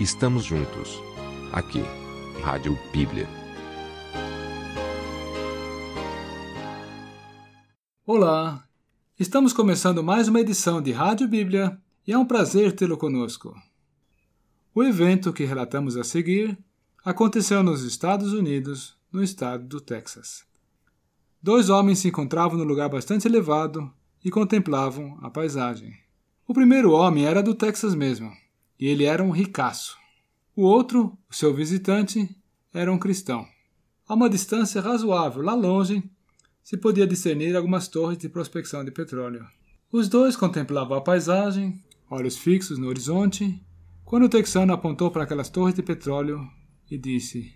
estamos juntos. Aqui, Rádio Bíblia. Olá! Estamos começando mais uma edição de Rádio Bíblia e é um prazer tê-lo conosco. O evento que relatamos a seguir aconteceu nos Estados Unidos, no estado do Texas. Dois homens se encontravam num lugar bastante elevado e contemplavam a paisagem. O primeiro homem era do Texas mesmo, e ele era um ricaço. O outro, o seu visitante, era um cristão. A uma distância razoável, lá longe, se podia discernir algumas torres de prospecção de petróleo. Os dois contemplavam a paisagem, olhos fixos no horizonte, quando o texano apontou para aquelas torres de petróleo e disse: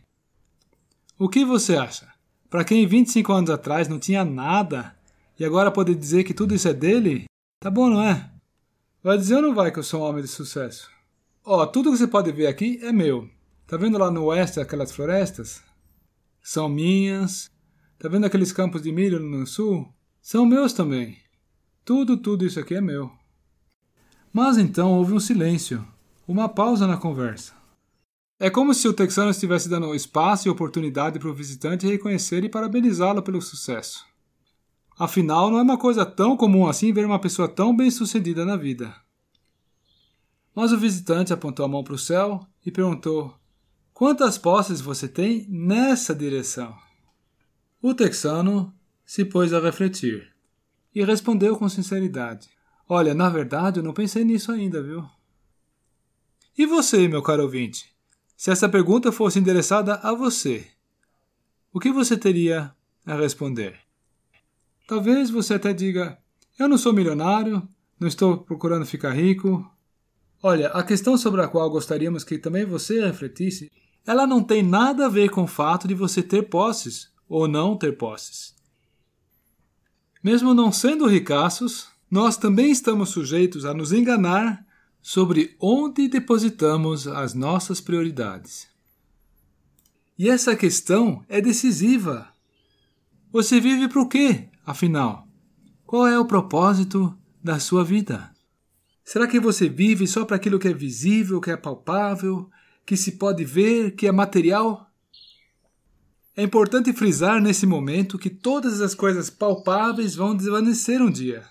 O que você acha? Para quem 25 anos atrás não tinha nada e agora pode dizer que tudo isso é dele? Tá bom, não é? Vai dizer ou não vai que eu sou um homem de sucesso? Ó, tudo que você pode ver aqui é meu. Tá vendo lá no oeste aquelas florestas? São minhas. Tá vendo aqueles campos de milho no sul? São meus também. Tudo, tudo isso aqui é meu. Mas então houve um silêncio, uma pausa na conversa. É como se o texano estivesse dando espaço e oportunidade para o visitante reconhecer e parabenizá-lo pelo sucesso. Afinal, não é uma coisa tão comum assim ver uma pessoa tão bem sucedida na vida. Mas o visitante apontou a mão para o céu e perguntou: Quantas posses você tem nessa direção? O texano se pôs a refletir e respondeu com sinceridade: Olha, na verdade eu não pensei nisso ainda, viu? E você, meu caro ouvinte? Se essa pergunta fosse endereçada a você, o que você teria a responder? Talvez você até diga: Eu não sou milionário, não estou procurando ficar rico, Olha, a questão sobre a qual gostaríamos que também você refletisse, ela não tem nada a ver com o fato de você ter posses ou não ter posses. Mesmo não sendo ricaços, nós também estamos sujeitos a nos enganar sobre onde depositamos as nossas prioridades. E essa questão é decisiva. Você vive para o quê, afinal? Qual é o propósito da sua vida? Será que você vive só para aquilo que é visível, que é palpável, que se pode ver, que é material? É importante frisar nesse momento que todas as coisas palpáveis vão desvanecer um dia.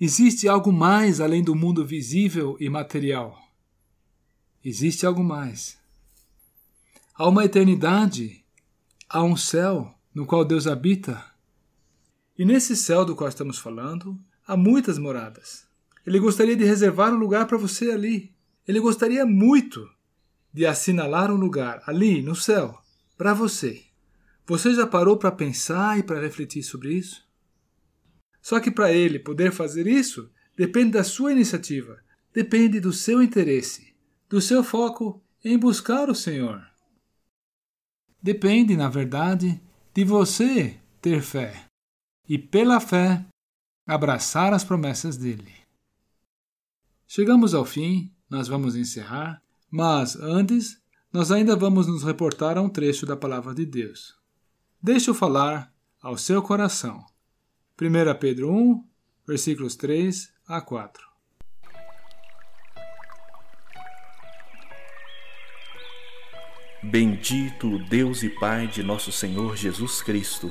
Existe algo mais além do mundo visível e material. Existe algo mais. Há uma eternidade, há um céu no qual Deus habita. E nesse céu do qual estamos falando, há muitas moradas. Ele gostaria de reservar um lugar para você ali. Ele gostaria muito de assinalar um lugar ali no céu para você. Você já parou para pensar e para refletir sobre isso? Só que para ele poder fazer isso, depende da sua iniciativa, depende do seu interesse, do seu foco em buscar o Senhor. Depende, na verdade, de você ter fé e, pela fé, abraçar as promessas dele. Chegamos ao fim, nós vamos encerrar, mas antes, nós ainda vamos nos reportar a um trecho da palavra de Deus. Deixe eu falar ao seu coração. 1 Pedro 1, versículos 3 a 4. Bendito Deus e Pai de nosso Senhor Jesus Cristo